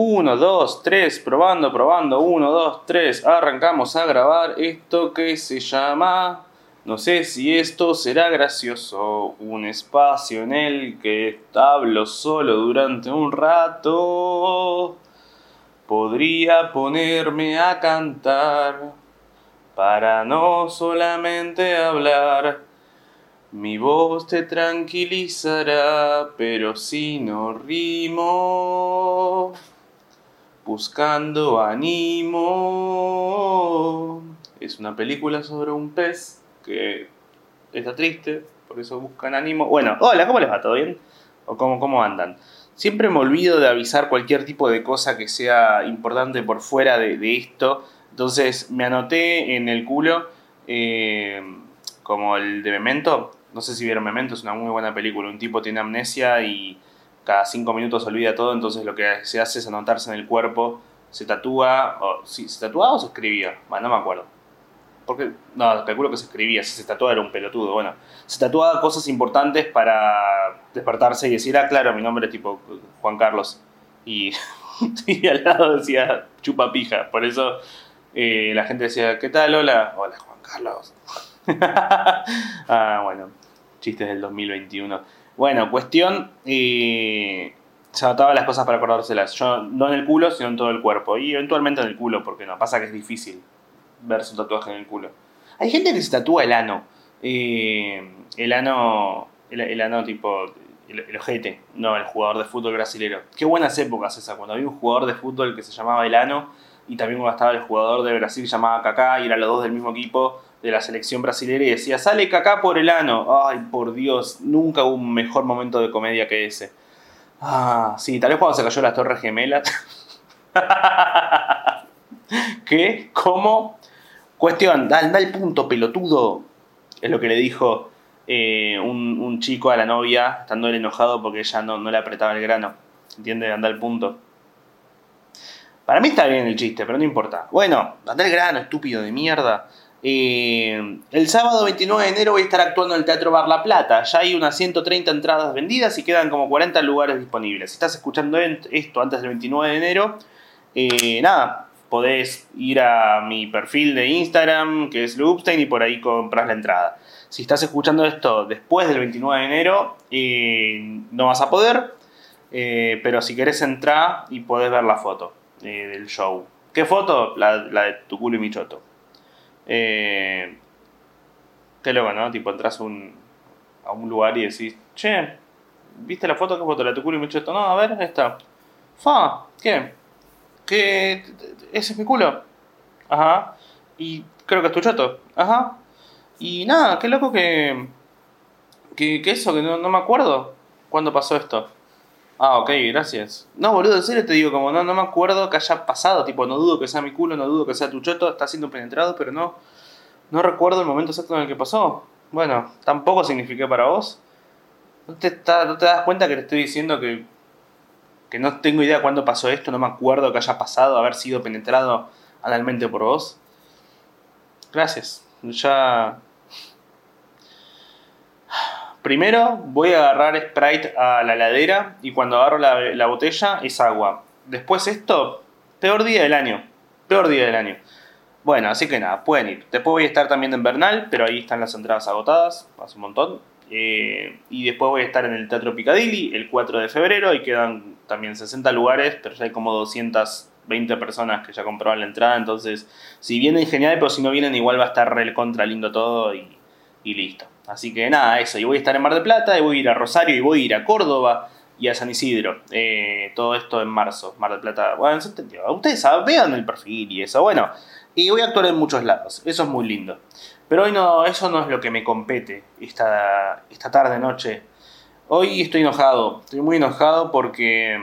1, 2, 3, probando, probando, 1, 2, 3, arrancamos a grabar esto que se llama... No sé si esto será gracioso, un espacio en el que hablo solo durante un rato. Podría ponerme a cantar para no solamente hablar. Mi voz te tranquilizará, pero si no rimo, buscando ánimo. Es una película sobre un pez que está triste, por eso buscan ánimo. Bueno, hola, ¿cómo les va? ¿Todo bien? ¿O cómo, cómo andan? Siempre me olvido de avisar cualquier tipo de cosa que sea importante por fuera de, esto. Entonces me anoté en el culo eh, como el de Memento. No sé si vieron Memento, es una muy buena película. Un tipo tiene amnesia y cada cinco minutos olvida todo, entonces lo que se hace es anotarse en el cuerpo, se tatúa, o si se tatuaba o se escribía, bueno, no me acuerdo porque, no, calculo que se escribía, si se tatuaba era un pelotudo, bueno, se tatuaba cosas importantes para despertarse y decir, ah, claro, mi nombre es tipo Juan Carlos, y, al lado decía chupa pija, por eso eh, la gente decía, ¿qué tal? Hola, hola Juan Carlos. ah, bueno, chistes del 2021. Bueno, cuestión, eh, se anotaba las cosas para acordárselas. Yo no en el culo, sino en todo el cuerpo. Y eventualmente en el culo, porque no, pasa que es difícil ver su tatuaje en el culo. Hay gente que se tatúa el ano. Eh, el ano. El, ano tipo. El, ojete, no, el jugador de fútbol brasilero. Qué buenas épocas esa, cuando había un jugador de fútbol que se llamaba el ano y también cuando estaba el jugador de Brasil llamaba Kaká y eran los dos del mismo equipo de la selección brasilera y decía, sale Kaká por el ano. Ay, por Dios, nunca hubo un mejor momento de comedia que ese. Ah, sí, tal vez cuando se cayó las Torres Gemelas. ¿Qué? ¿Cómo? Cuestión, da, el punto, pelotudo. Es lo que le dijo eh, un, chico a la novia, estando enojado porque ella no, no le apretaba el grano. ¿Entiende? Anda el punto. Para mí está bien el chiste, pero no importa. Bueno, anda el grano, estúpido de mierda. El sábado 29 de enero voy a estar actuando en el Teatro Bar La Plata. Ya hay unas 130 entradas vendidas y quedan como 40 lugares disponibles. Si estás escuchando esto antes del 29 de enero, eh, nada, podés ir a mi perfil de Instagram, que es Loopstein, y por ahí compras la entrada. Si estás escuchando esto después del 29 de enero, eh, no vas a poder, eh, pero si querés entrar y podés ver la foto del show. ¿Qué foto? La, de tu culo y mi choto. Qué loco, ¿no? Tipo, entras a un lugar y decís, che, ¿viste la foto? ¿Qué foto? La tu culo y mi choto. No, a ver, esta. Fa, ¿qué? que ese es mi culo. Ajá. Y creo que es tu chato. Ajá. Y nada, qué loco que. Que, eso, que no, me acuerdo cuándo pasó esto. Ah, ok, gracias. No, boludo, en serio te digo, como no, no me acuerdo que haya pasado. Tipo, no dudo que sea mi culo, no dudo que sea tu chato, está siendo penetrado, pero no. No recuerdo el momento exacto en el que pasó. Bueno, tampoco significa para vos. ¿No te, ¿No te das cuenta que te estoy diciendo que que no tengo idea cuándo pasó esto, no me acuerdo que haya pasado, haber sido penetrado analmente por vos. Gracias. Ya. Primero voy a agarrar Sprite a la ladera y cuando agarro la, botella es agua. Después esto, peor día del año. Peor día del año. Bueno, así que nada, pueden ir. Después voy a estar también en Bernal, pero ahí están las entradas agotadas, hace un montón. Eh, y después voy a estar en el Teatro Picadilly el 4 de febrero y quedan también 60 lugares, pero ya hay como 220 personas que ya compraron la entrada. Entonces, si vienen genial, pero si no vienen, igual va a estar re contra lindo todo y, listo. Así que nada, eso. Y voy a estar en Mar del Plata, y voy a ir a Rosario, y voy a ir a Córdoba y a San Isidro. Eh, todo esto en marzo, Mar del Plata. Bueno, se entendió. Ustedes saben, vean el perfil y eso. Bueno, y voy a actuar en muchos lados. Eso es muy lindo. Pero hoy no, eso no es lo que me compete esta, esta tarde, noche. Hoy estoy enojado, estoy muy enojado porque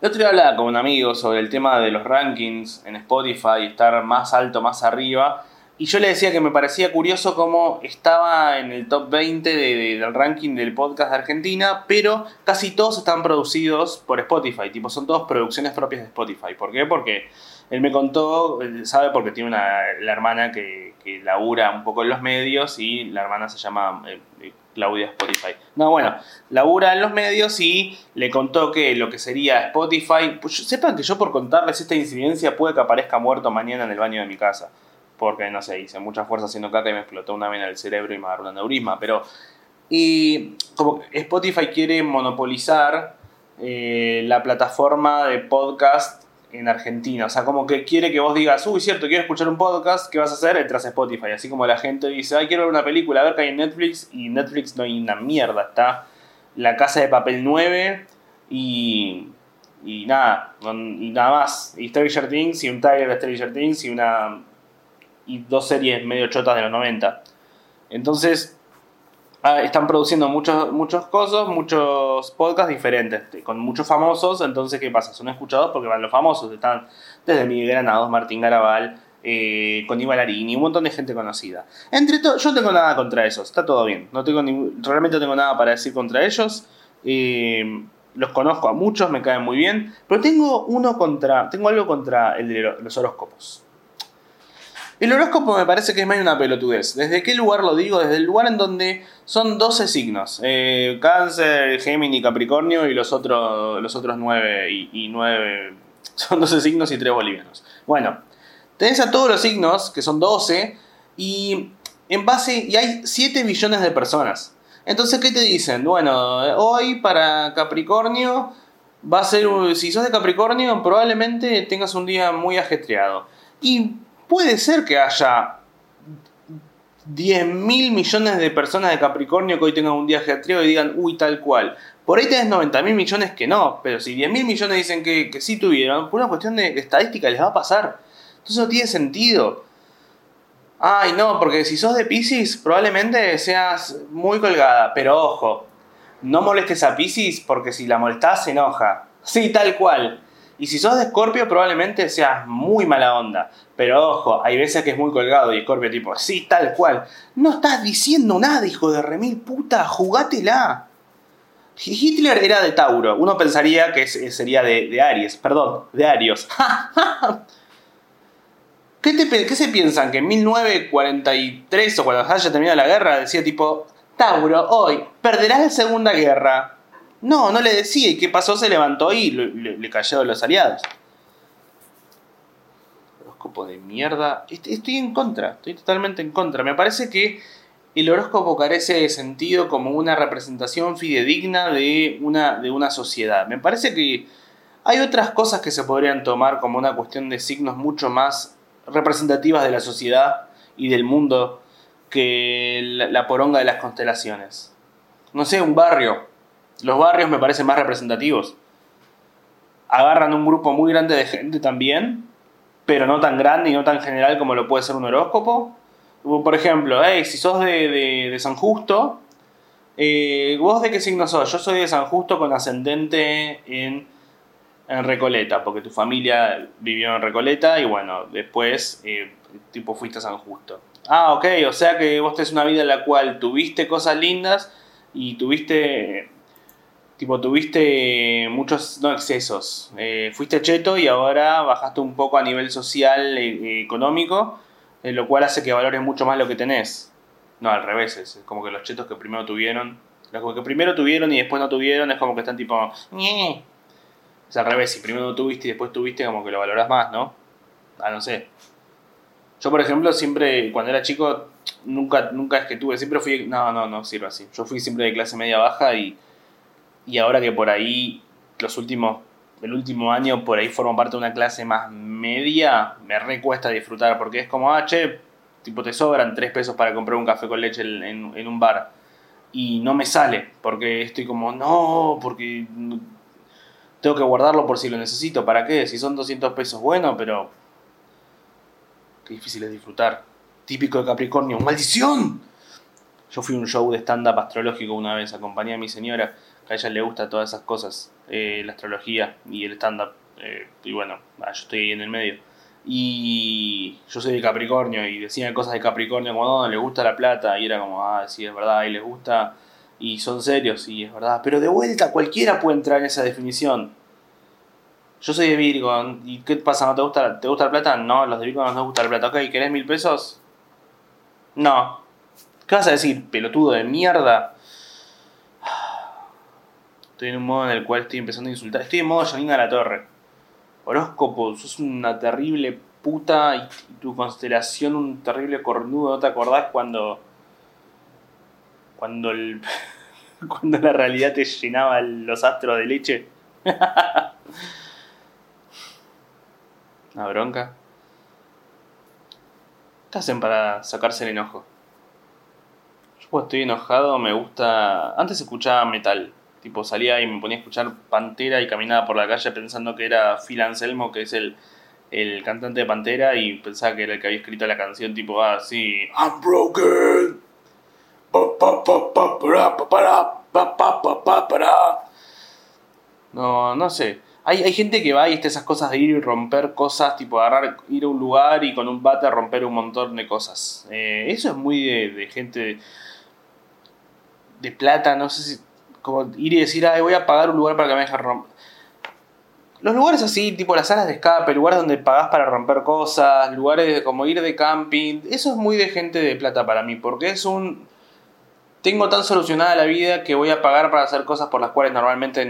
el otro día hablaba con un amigo sobre el tema de los rankings en Spotify, estar más alto, más arriba. Y yo le decía que me parecía curioso cómo estaba en el top 20 del ranking del podcast de Argentina, pero casi todos están producidos por Spotify, tipo, son todas producciones propias de Spotify. ¿Por qué? Porque él me contó, sabe porque tiene una, la hermana que, que labura un poco en los medios y la hermana se llama eh, Claudia Spotify. No, bueno, labura en los medios y le contó que lo que sería Spotify. Pues sepan que yo por contarles esta incidencia puede que aparezca muerto mañana en el baño de mi casa. Porque no sé, hice mucha fuerza haciendo caca y me explotó una vena del cerebro y me agarró un aneurisma. Pero. Y como Spotify quiere monopolizar eh, la plataforma de podcast en Argentina. O sea, como que quiere que vos digas, uy, cierto, quiero escuchar un podcast, ¿qué vas a hacer? Entras a Spotify. Así como la gente dice, ay, quiero ver una película, a ver qué hay en Netflix. Y Netflix no hay una mierda. Está La Casa de Papel 9 y. Y nada, y nada más. Y Stranger Things y un Tiger de Stranger Things y una. Y dos series medio chotas de los 90. Entonces, Ah, están produciendo muchos, muchos cosas, muchos podcasts diferentes, con muchos famosos, entonces ¿qué pasa? Son escuchados porque van los famosos, están desde Miguel Granados, Martín Garabal, eh, con Larini, un montón de gente conocida. Entre todo, yo no tengo nada contra ellos, está todo bien, no tengo realmente no tengo nada para decir contra ellos. Eh, los conozco a muchos, me caen muy bien, pero tengo uno contra, tengo algo contra el de los horóscopos. El horóscopo me parece que es más una pelotudez. ¿Desde qué lugar lo digo? Desde el lugar en donde son 12 signos. Eh, cáncer, Géminis, Capricornio y los otros, los otros 9 y, 9. Son 12 signos y 3 bolivianos. Bueno, tenés a todos los signos, que son 12, y en base. y hay 7 billones de personas. Entonces, ¿qué te dicen? Bueno, hoy para Capricornio va a ser. Si sos de Capricornio, probablemente tengas un día muy ajetreado. Y puede ser que haya 10 mil millones de personas de Capricornio que hoy tengan un día ajetreado y digan, uy, tal cual. Por ahí tenés 90 mil millones que no, pero si 10 mil millones dicen que, que sí tuvieron, por una cuestión de estadística les va a pasar. Entonces no tiene sentido. Ay, no, porque si sos de Pisces, probablemente seas muy colgada. Pero ojo, no molestes a Pisces porque si la molestás se enoja. Sí, tal cual. Y si sos de Scorpio, probablemente seas muy mala onda. Pero ojo, hay veces que es muy colgado y Scorpio tipo, sí, tal cual. No estás diciendo nada, hijo de remil puta, jugátela. Hitler era de Tauro. Uno pensaría que sería de, Aries. Perdón, de Arios. ¿Qué, ¿Qué, se piensan? Que en 1943 o cuando haya terminado la guerra decía tipo, Tauro, hoy perderás la Segunda Guerra. No, no le decía. ¿Y qué pasó? Se levantó y le, cayó a los aliados. Horóscopo de mierda. Estoy en contra. Estoy totalmente en contra. Me parece que el horóscopo carece de sentido como una representación fidedigna de una, de una sociedad. Me parece que hay otras cosas que se podrían tomar como una cuestión de signos mucho más representativas de la sociedad y del mundo que la poronga de las constelaciones. No sé, un barrio los barrios me parecen más representativos. Agarran un grupo muy grande de gente también, pero no tan grande y no tan general como lo puede ser un horóscopo. Por ejemplo, si sos de, San Justo, eh, ¿vos de qué signo sos? Yo soy de San Justo con ascendente en, en Recoleta, porque tu familia vivió en Recoleta y bueno, después eh, tipo fuiste a San Justo. Ah, ok, o sea que vos tenés una vida en la cual tuviste cosas lindas y tuviste Tipo, tuviste muchos, no excesos. Eh, fuiste cheto y ahora bajaste un poco a nivel social e económico, lo cual hace que valores mucho más lo que tenés. No, al revés, es como que los chetos que primero tuvieron, los que primero tuvieron y después no tuvieron, es como que están tipo, Es al revés, si primero no tuviste y después tuviste, como que lo valoras más, ¿no? Ah, no sé. Yo, por ejemplo, siempre, cuando era chico, nunca, nunca es que tuve, siempre fui, no, no, no sirve así. Yo fui siempre de clase media baja y y ahora que por ahí los últimos el último año por ahí formo parte de una clase más media, me recuesta disfrutar porque es como, ah, che, tipo te sobran tres pesos para comprar un café con leche en, un bar y no me sale porque estoy como, no, porque tengo que guardarlo por si lo necesito, ¿para qué? Si son 200 pesos, bueno, pero qué difícil es disfrutar. Típico de Capricornio, ¡maldición! Yo fui a un show de stand-up astrológico una vez, acompañé a mi señora a ella le gusta todas esas cosas, eh, la astrología y el stand-up. Eh, y bueno, ah, yo estoy ahí en el medio. Y yo soy de Capricornio y decían cosas de Capricornio como, no, le gusta la plata. Y era como, ah, sí, es verdad, y les gusta. Y son serios, y es verdad. Pero de vuelta, cualquiera puede entrar en esa definición. Yo soy de Virgo, ¿y qué pasa? ¿No te gusta, te gusta la plata? No, los de Virgo no nos gusta la plata. Ok, ¿querés mil pesos? No. ¿Qué vas a decir, pelotudo de mierda? Estoy en un modo en el cual estoy empezando a insultar. Estoy en modo Janina La Torre. Horóscopo, sos una terrible puta y, tu constelación un terrible cornudo. ¿No te acordás cuando. cuando el. cuando la realidad te llenaba los astros de leche? una bronca. ¿Qué hacen para sacarse el enojo? Yo estoy enojado me gusta... Antes escuchaba metal. Tipo salía y me ponía a escuchar Pantera y caminaba por la calle pensando que era Phil Anselmo, que es el, el cantante de Pantera, y pensaba que era el que había escrito la canción tipo así... I'm broken. No, no sé. Hay, hay gente que va y está esas cosas de ir y romper cosas, tipo agarrar, ir a un lugar y con un bate romper un montón de cosas. Eh, eso es muy de, gente de, plata, no sé si. Como ir y decir, ay, voy a pagar un lugar para que me dejen romper. Los lugares así, tipo las salas de escape, lugares donde pagás para romper cosas, lugares como ir de camping, eso es muy de gente de plata para mí, porque es un... Tengo tan solucionada la vida que voy a pagar para hacer cosas por las cuales normalmente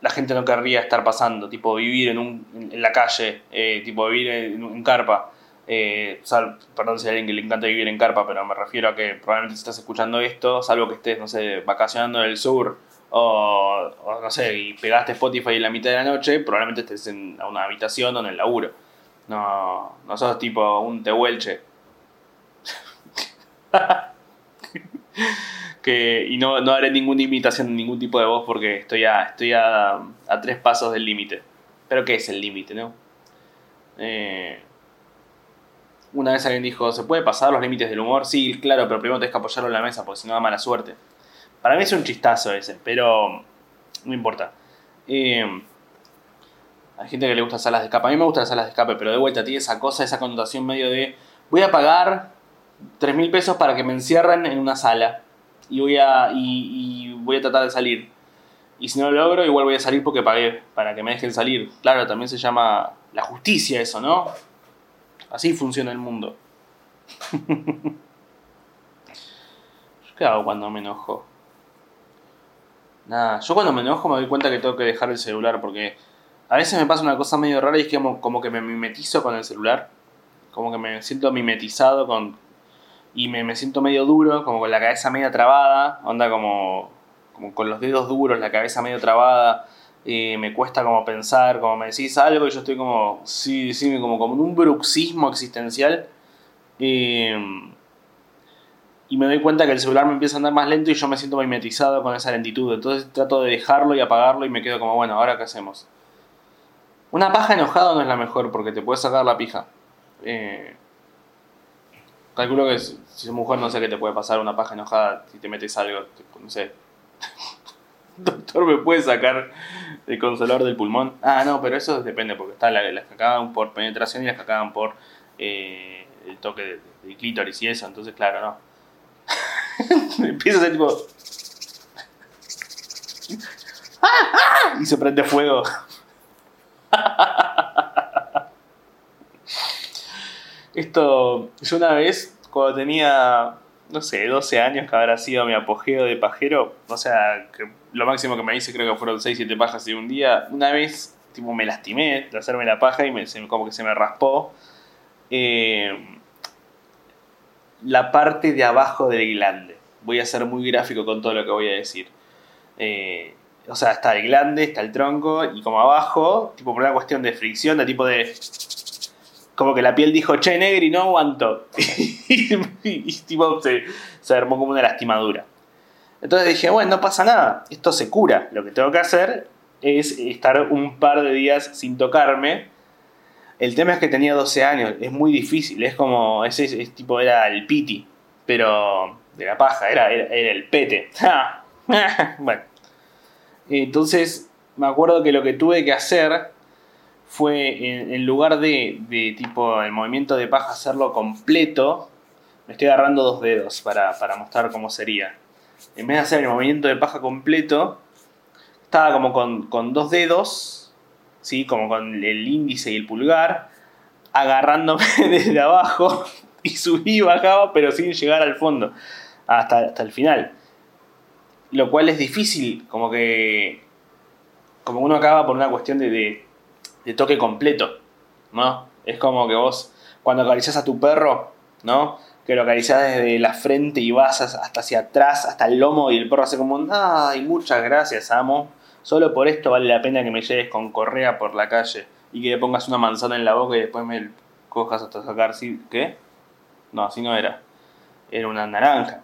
la gente no querría estar pasando, tipo vivir en, un, en la calle, eh, tipo vivir en, un carpa. Eh, perdón si hay alguien que le encanta vivir en carpa, pero me refiero a que probablemente estás escuchando esto, salvo que estés, no sé, vacacionando en el sur o, no sé, y pegaste Spotify en la mitad de la noche, probablemente estés en una habitación o en el laburo. No, no sos tipo un tehuelche. y no, no haré ninguna imitación de ningún tipo de voz porque estoy a, estoy a, tres pasos del límite. Pero ¿qué es el límite, no? Eh, una vez alguien dijo, ¿se puede pasar los límites del humor? Sí, claro, pero primero tienes que apoyarlo en la mesa porque si no da mala suerte. Para mí es un chistazo ese, pero no importa. Eh, hay gente que le gusta salas de escape. A mí me gustan las salas de escape, pero de vuelta tiene esa cosa, esa connotación medio de voy a pagar 3 mil pesos para que me encierren en una sala y voy a, y, voy a tratar de salir. Y si no lo logro, igual voy a salir porque pagué para que me dejen salir. Claro, también se llama la justicia eso, ¿no? Así funciona el mundo. ¿Qué hago cuando me enojo? Nada, yo cuando me enojo me doy cuenta que tengo que dejar el celular porque a veces me pasa una cosa medio rara y es que como, que me mimetizo con el celular. Como que me siento mimetizado con, y me, me, siento medio duro, como con la cabeza medio trabada, onda como, como con los dedos duros, la cabeza medio trabada, y me cuesta como pensar, como me decís algo y yo estoy como, sí, sí, como, como un bruxismo existencial. Y, y me doy cuenta que el celular me empieza a andar más lento y yo me siento mimetizado con esa lentitud. Entonces trato de dejarlo y apagarlo y me quedo como, bueno, ¿ahora qué hacemos? Una paja enojada no es la mejor porque te puede sacar la pija. Eh, Calculo que si sos mujer no sé qué te puede pasar una paja enojada si te metes algo, no sé. Doctor, ¿me puede sacar el consolador del pulmón? Ah, no, pero eso depende, porque está las que acaban por penetración y las que acaban por eh, el toque de, clítoris y eso, entonces claro, no. Empieza a ser tipo... y se prende fuego. Esto, yo una vez, cuando tenía, no sé, 12 años, que habrá sido mi apogeo de pajero, o sea, lo máximo que me hice creo que fueron 6, 7 pajas en un día, una vez, tipo, me lastimé de hacerme la paja y me, como que se me raspó eh, la parte de abajo del glande. Voy a ser muy gráfico con todo lo que voy a decir. Eh, o sea, está el glande, está el tronco, y como abajo, tipo por una cuestión de fricción, de tipo de como que la piel dijo, che, negri, no aguanto. y, tipo, se, se, armó como una lastimadura. Entonces dije, bueno, no pasa nada, esto se cura. Lo que tengo que hacer es estar un par de días sin tocarme. El tema es que tenía 12 años, es muy difícil, es como, ese es, tipo, era el piti, pero de la paja, era, era el pete. bueno, entonces me acuerdo que lo que tuve que hacer fue en, lugar de, tipo el movimiento de paja hacerlo completo, me estoy agarrando dos dedos para, mostrar cómo sería. En vez de hacer el movimiento de paja completo, estaba como con, dos dedos, ¿sí? como con el índice y el pulgar, agarrándome desde abajo y subí y bajaba, pero sin llegar al fondo, hasta, hasta el final. Lo cual es difícil, como que. Como uno acaba por una cuestión de, de, de toque completo, ¿no? Es como que vos, cuando acaricias a tu perro, ¿no? Que lo acaricias desde la frente y vas hasta hacia atrás, hasta el lomo, y el perro hace como. ¡Ay, muchas gracias, amo! Solo por esto vale la pena que me lleves con correa por la calle y que le pongas una manzana en la boca y después me cojas hasta sacar. ¿sí? ¿Qué? No, así no era. Era una naranja.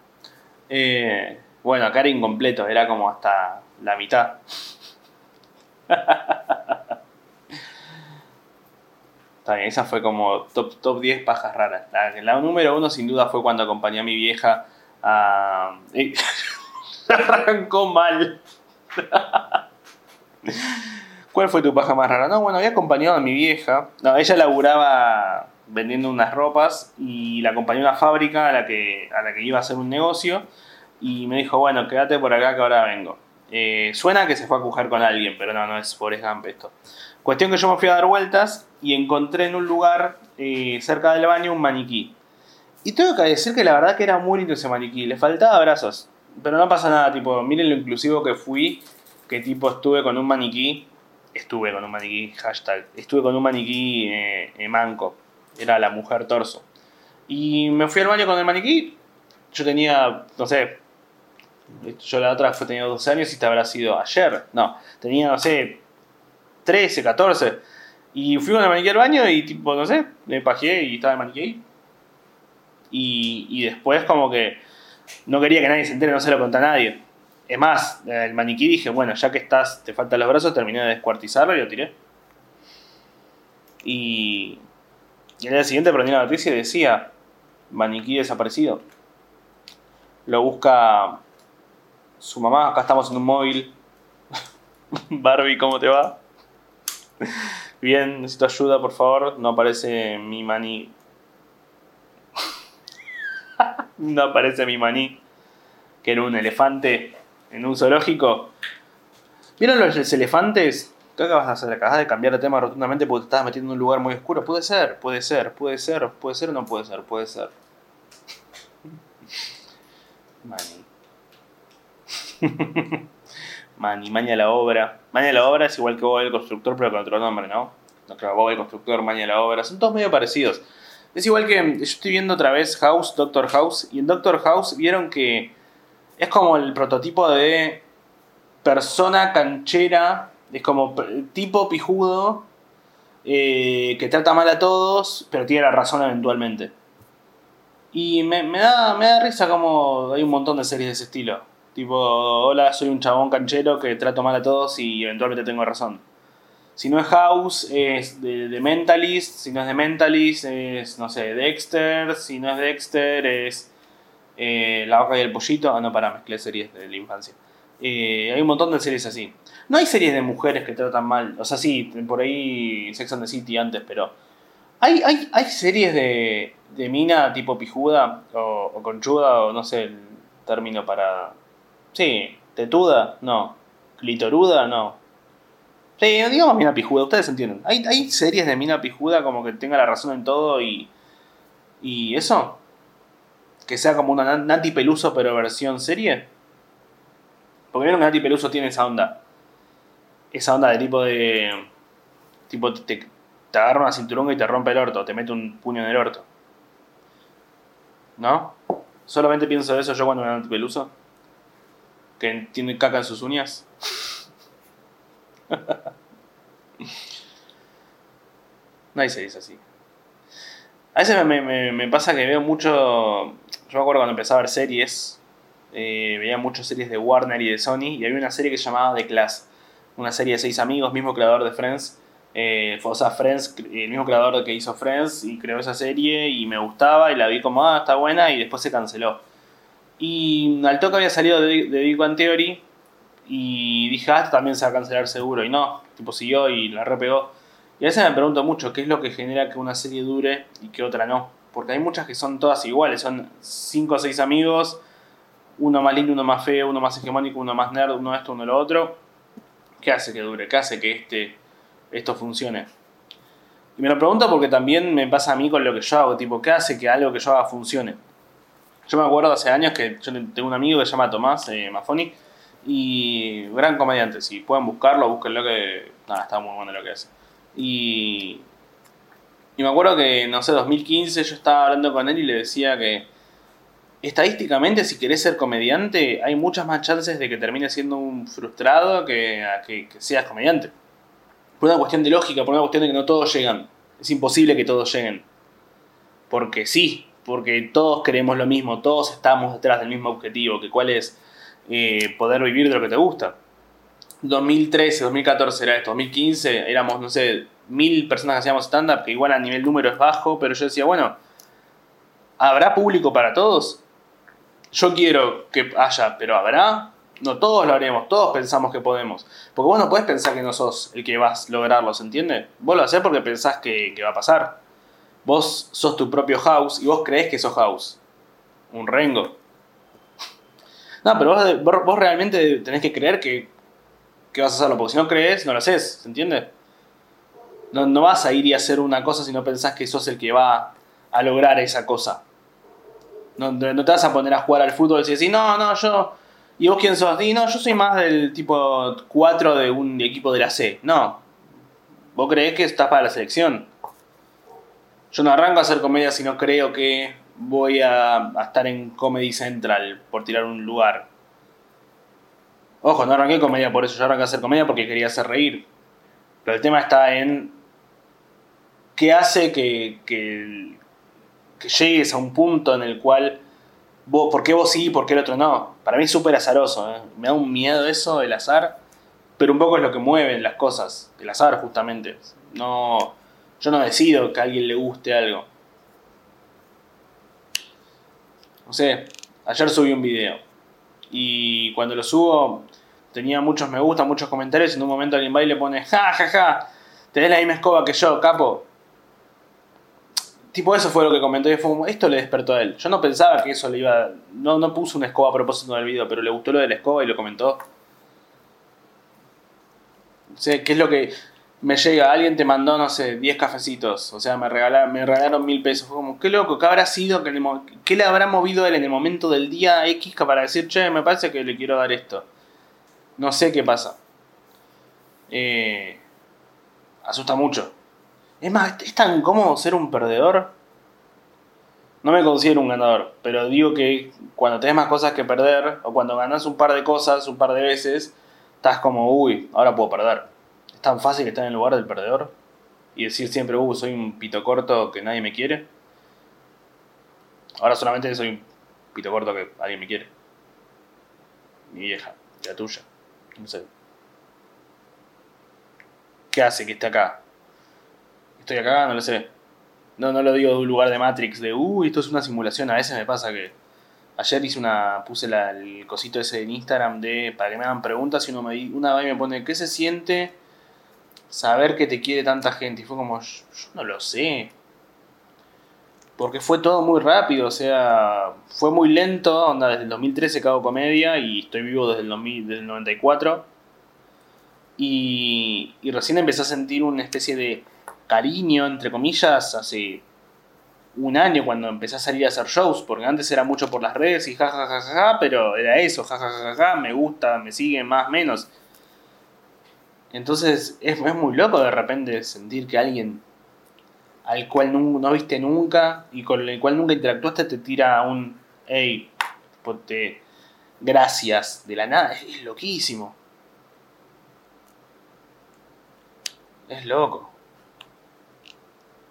Eh, bueno, acá era incompleto, era como hasta la mitad. Bien, esa fue como top, top 10 pajas raras. La, número uno sin duda fue cuando acompañé a mi vieja a... Arrancó mal. ¿Cuál fue tu paja más rara? No, bueno, había acompañado a mi vieja. No, ella laburaba vendiendo unas ropas y la acompañé a una fábrica a la que, a la que iba a hacer un negocio y me dijo, bueno, quédate por acá que ahora vengo. Eh, suena que se fue a coger con alguien, pero no, no es por Gump esto. Cuestión que yo me fui a dar vueltas y encontré en un lugar eh, cerca del baño un maniquí. Y tengo que decir que la verdad que era muy lindo ese maniquí, le faltaba brazos. Pero no pasa nada, tipo, miren lo inclusivo que fui, que tipo estuve con un maniquí, estuve con un maniquí, hashtag, estuve con un maniquí eh, manco, era la mujer torso. Y me fui al baño con el maniquí, yo tenía, no sé, yo la otra fue tenía 12 años y te habrá sido ayer, no, tenía, no sé, 13, 14. Y fui con el maniquí al baño y tipo, no sé, me pajeé y estaba el maniquí. Y, y después como que no quería que nadie se entere, no se lo conté a nadie. Es más, el maniquí dije, bueno, ya que estás, te faltan los brazos, terminé de descuartizarlo y lo tiré. Y, y el día siguiente prendí la noticia y decía, maniquí desaparecido. Lo busca su mamá, acá estamos en un móvil. Barbie, ¿cómo te va? Bien, necesito ayuda, por favor. No aparece mi maní. no aparece mi maní. Que era un elefante en un zoológico. ¿Vieron los elefantes? ¿Qué acabas de hacer? Acabas de cambiar de tema rotundamente porque te estabas metiendo en un lugar muy oscuro. Puede ser, puede ser, puede ser, puede ser o no puede ser, puede ser. Mani. Mani, Maña la obra. Maña la obra es igual que Bob el constructor, pero con otro nombre, ¿no? No creo, Bob el constructor, Maña la obra. Son todos medio parecidos. Es igual que yo estoy viendo otra vez House, Doctor House, y en Doctor House vieron que es como el prototipo de persona canchera, es como tipo pijudo, eh, que trata mal a todos, pero tiene la razón eventualmente. Y me, da, me da risa como hay un montón de series de ese estilo. Tipo, hola, soy un chabón canchero que trato mal a todos y eventualmente tengo razón. Si no es House, es de, Mentalist. Si no es de Mentalist, es, no sé, Dexter. Si no es Dexter, es eh, La Vaca y el Pollito. Ah, no, para, mezclé series de la infancia. Eh, hay un montón de series así. No hay series de mujeres que tratan mal. O sea, sí, por ahí Sex and the City antes, pero. Hay, hay, hay series de, de mina tipo pijuda o, o conchuda o no sé el término para. Sí, tetuda, no. Clitoruda, no. Sí, digamos mina pijuda, ustedes entienden. Hay, hay series de mina pijuda como que tenga la razón en todo y. Y eso. Que sea como una Nati Peluso pero versión serie. Porque vieron que Nati Peluso tiene esa onda. Esa onda de tipo de. Tipo, te, agarra una cinturón y te rompe el orto, te mete un puño en el orto. ¿No? Solamente pienso eso yo cuando me Nati Peluso. Que tiene caca en sus uñas. no hay series así. A veces me, pasa que veo mucho. Yo me acuerdo cuando empezaba a ver series. Eh, veía muchas series de Warner y de Sony. Y había una serie que se llamaba The Class. Una serie de seis amigos, mismo creador de Friends. Eh, sea, Friends, el mismo creador que hizo Friends. Y creó esa serie. Y me gustaba. Y la vi como, ah, está buena. Y después se canceló. Y al toque había salido de, de Big Bang Theory. Y dije, ah, también se va a cancelar seguro. Y no, tipo siguió y la repegó. Y a veces me pregunto mucho qué es lo que genera que una serie dure y que otra no. Porque hay muchas que son todas iguales. Son cinco o seis amigos. Uno más lindo, uno más feo, uno más hegemónico, uno más nerd, uno esto, uno lo otro. ¿Qué hace que dure? ¿Qué hace que este, esto funcione? Y me lo pregunto porque también me pasa a mí con lo que yo hago. Tipo, ¿qué hace que algo que yo haga funcione? Yo me acuerdo hace años que yo tengo un amigo que se llama Tomás eh, Mafoni Y gran comediante, si pueden buscarlo, búsquenlo que... Nada, está muy bueno lo que hace. Y... Y me acuerdo que, no sé, 2015 yo estaba hablando con él y le decía que estadísticamente si querés ser comediante hay muchas más chances de que termines siendo un frustrado que, que, que seas comediante. Por una cuestión de lógica, por una cuestión de que no todos llegan. Es imposible que todos lleguen. Porque sí, porque todos queremos lo mismo, todos estamos detrás del mismo objetivo, que cuál es eh, poder vivir de lo que te gusta. 2013, 2014 era esto, 2015 éramos, no sé, mil personas que hacíamos stand-up, que igual a nivel número es bajo, pero yo decía, bueno, ¿habrá público para todos? Yo quiero que haya, pero ¿habrá? No todos lo haremos, todos pensamos que podemos. Porque vos no puedes pensar que no sos el que vas a lograrlo, ¿se entiende? Vos lo haces porque pensás que, que va a pasar. Vos sos tu propio house y vos creés que sos house. Un rengo. No, pero vos, vos realmente tenés que creer que, que, vas a hacerlo, porque si no crees, no lo haces, ¿se entiende? No, no vas a ir y hacer una cosa si no pensás que sos el que va a lograr esa cosa. No, te vas a poner a jugar al fútbol y decir, no, no, yo ¿Y vos quién sos? Y no, yo soy más del tipo 4 de un equipo de la C. No. Vos creés que estás para la selección. Yo no arranco a hacer comedia si no creo que voy a, estar en Comedy Central por tirar un lugar. Ojo, no arranqué comedia por eso, yo arranqué a hacer comedia porque quería hacer reír. Pero el tema está en qué hace que, que, que llegues a un punto en el cual ¿por qué vos sí y por qué el otro no? Para mí es súper azaroso, ¿eh? me da un miedo eso, el azar, pero un poco es lo que mueve las cosas, el azar justamente. No, yo no decido que a alguien le guste algo. No sé, ayer subí un video y cuando lo subo tenía muchos me gusta, muchos comentarios y en un momento alguien va y le pone, ja, ja, ja, tenés la misma escoba que yo, capo. Tipo, eso fue lo que comentó y fue esto le despertó a él. Yo no pensaba que eso le iba. No, no puso una escoba a propósito del video, pero le gustó lo de la escoba y lo comentó. O sea, ¿qué es lo que me llega? Alguien te mandó, no sé, 10 cafecitos. O sea, me regalaron, me regalaron mil pesos. Fue como, qué loco, ¿qué habrá sido? Que ¿Qué le habrá movido él en el momento del día X para decir, che, me parece que le quiero dar esto? No sé qué pasa. Eh, asusta mucho. Es más, es tan cómodo ser un perdedor. No me considero un ganador, pero digo que cuando tenés más cosas que perder, o cuando ganas un par de cosas un par de veces, estás como, uy, ahora puedo perder. Tan fácil estar en el lugar del perdedor y decir siempre, uy, soy un pito corto que nadie me quiere. Ahora solamente soy un pito corto que alguien me quiere. Mi vieja, la tuya. No sé. ¿Qué hace que esté acá? estoy acá, no lo sé. No, no lo digo de un lugar de Matrix, de, uy, esto es una simulación. A veces me pasa que ayer hice una, puse el cosito ese en Instagram de, para que me hagan preguntas y uno me, una vez me pone, ¿qué se siente saber que te quiere tanta gente? Y fue como, yo, no lo sé. Porque fue todo muy rápido, o sea, fue muy lento, onda, desde el 2013 que hago comedia y estoy vivo desde el, 2000, desde el 94. Y, y recién empecé a sentir una especie de cariño, entre comillas, hace un año cuando empecé a salir a hacer shows, porque antes era mucho por las redes y jajajaja, pero era eso, jajajaja, me gusta, me siguen más, menos. Entonces es, es, muy loco de repente sentir que alguien al cual no, viste nunca y con el cual nunca interactuaste te tira un, hey, te, gracias, de la nada, es loquísimo. Es loco.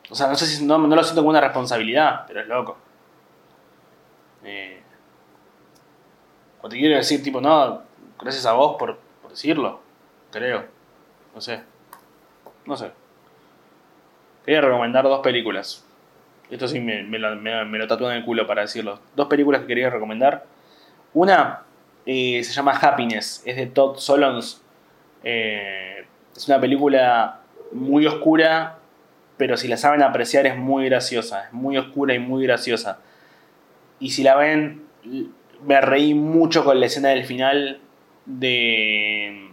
O sea, no sé si no, lo siento como una responsabilidad, pero es loco. Eh, o te quiero decir, tipo, no, gracias a vos por, decirlo, creo. No sé. No sé. Quería recomendar dos películas. Esto sí me, me, lo, me, en el culo para decirlo. Dos películas que quería recomendar. Una eh, se llama Happiness, es de Todd Solons. Eh, es una película muy oscura pero si la saben apreciar es muy graciosa, es muy oscura y muy graciosa. Y si la ven, me reí mucho con la escena del final de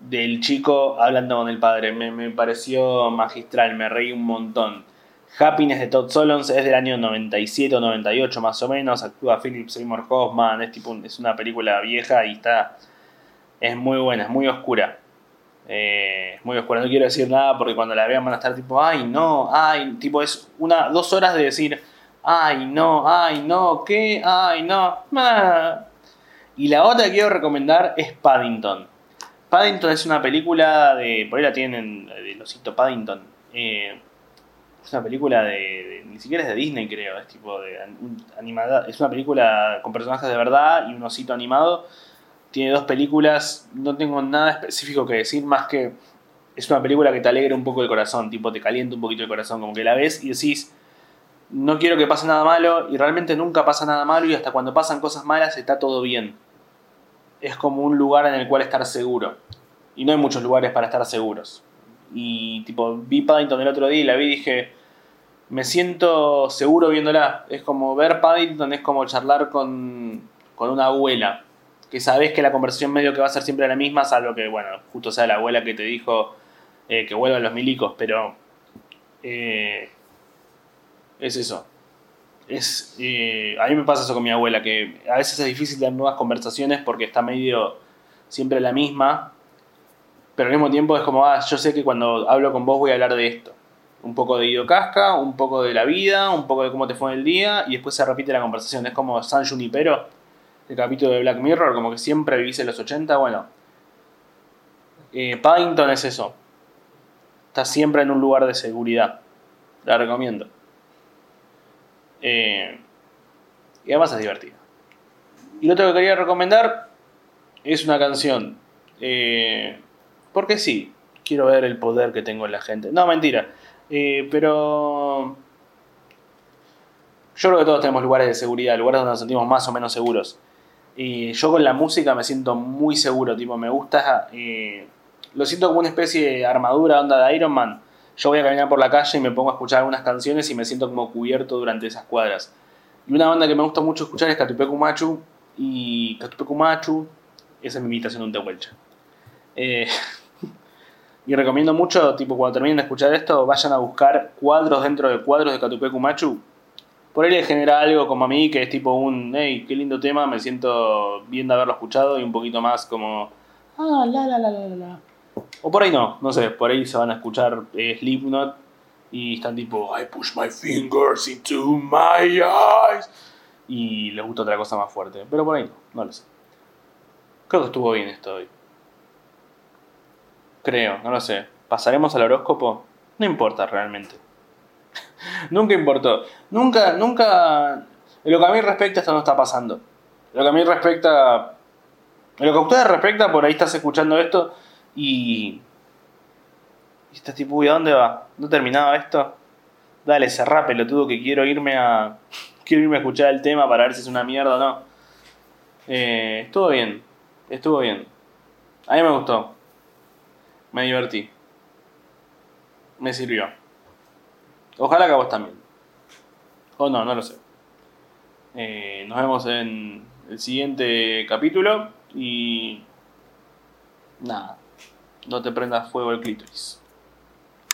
del chico hablando con el padre. Me, pareció magistral, me reí un montón. Happiness de Todd Solons es del año 97 o 98 más o menos. Actúa Philip Seymour Hoffman. Es, tipo, es una película vieja y está Es muy buena, es muy oscura. Eh, muy oscura, no quiero decir nada porque cuando la vean van a estar tipo, ay no, ay, tipo es una, dos horas de decir, ay no, ay no, ¿qué? Ay no. Y la otra que quiero recomendar es Paddington. Paddington es una película de, por ahí la tienen, de osito Paddington. Eh, es una película de, Ni siquiera es de Disney, creo. Es tipo de animada. Es una película con personajes de verdad y un osito animado. Tiene dos películas. No tengo nada específico que decir más que. Es una película que te alegra un poco el corazón. Tipo, te calienta un poquito el corazón. Como que la ves y decís. No quiero que pase nada malo. Y realmente nunca pasa nada malo. Y hasta cuando pasan cosas malas está todo bien. Es como un lugar en el cual estar seguro. Y no hay muchos lugares para estar seguros. Y tipo, vi Paddington el otro día y la vi y dije me siento seguro viéndola. Es como ver Paddington, es como charlar con, con una abuela. Que sabes que la conversación medio que va a ser siempre la misma, salvo que, bueno, justo sea la abuela que te dijo eh, que vuelvan los milicos, pero eh, es eso. Es, eh, a mí me pasa eso con mi abuela, que a veces es difícil tener nuevas conversaciones porque está medio siempre la misma, pero al mismo tiempo es como, ah, yo sé que cuando hablo con vos voy a hablar de esto un poco de Ido Casca, un poco de la vida, un poco de cómo te fue el día y después se repite la conversación. Es como San Junipero, el capítulo de Black Mirror, como que siempre vivís en los 80. Bueno, eh, Paddington es eso. Está siempre en un lugar de seguridad. La recomiendo. Eh, y además es divertida. Y lo otro que quería recomendar es una canción. Eh, porque sí, quiero ver el poder que tengo en la gente. No, mentira. Eh, pero yo creo que todos tenemos lugares de seguridad, lugares donde nos sentimos más o menos seguros. Y yo con la música me siento muy seguro, tipo, me gusta, lo siento como una especie de armadura, onda de Iron Man. Yo voy a caminar por la calle y me pongo a escuchar algunas canciones y me siento como cubierto durante esas cuadras. Y una banda que me gusta mucho escuchar es Catupecu Machu. Y Catupecu Machu, esa es mi invitación a un Tehuelcha. Eh, Y recomiendo mucho, tipo, cuando terminen de escuchar esto, vayan a buscar cuadros dentro de cuadros de Catupecu Machu. Por ahí les genera algo como a mí, que es tipo un, hey, qué lindo tema, me siento bien de haberlo escuchado y un poquito más como, ah, la, la, la, la, la. O por ahí no, no sé, por ahí se van a escuchar eh, Slipknot y están tipo, I push my fingers into my eyes. Y les gusta otra cosa más fuerte, pero por ahí no, no lo sé. Creo que estuvo bien esto hoy. Creo, no lo sé. ¿Pasaremos al horóscopo? No importa realmente. nunca importó. Nunca, nunca. En lo que a mí respecta, esto no está pasando. En lo que a mí respecta. En lo que a ustedes respecta, por ahí estás escuchando esto y. Y estás tipo, ¿a dónde va? ¿No terminaba esto? Dale, cerrá, pelotudo, que quiero irme a. Quiero irme a escuchar el tema para ver si es una mierda o no. Eh, estuvo bien. Estuvo bien. A mí me gustó. Me divertí. Me sirvió. Ojalá que a vos también. O no, no lo sé. Eh, nos vemos en el siguiente capítulo y... Nada. No te prendas fuego el clítoris.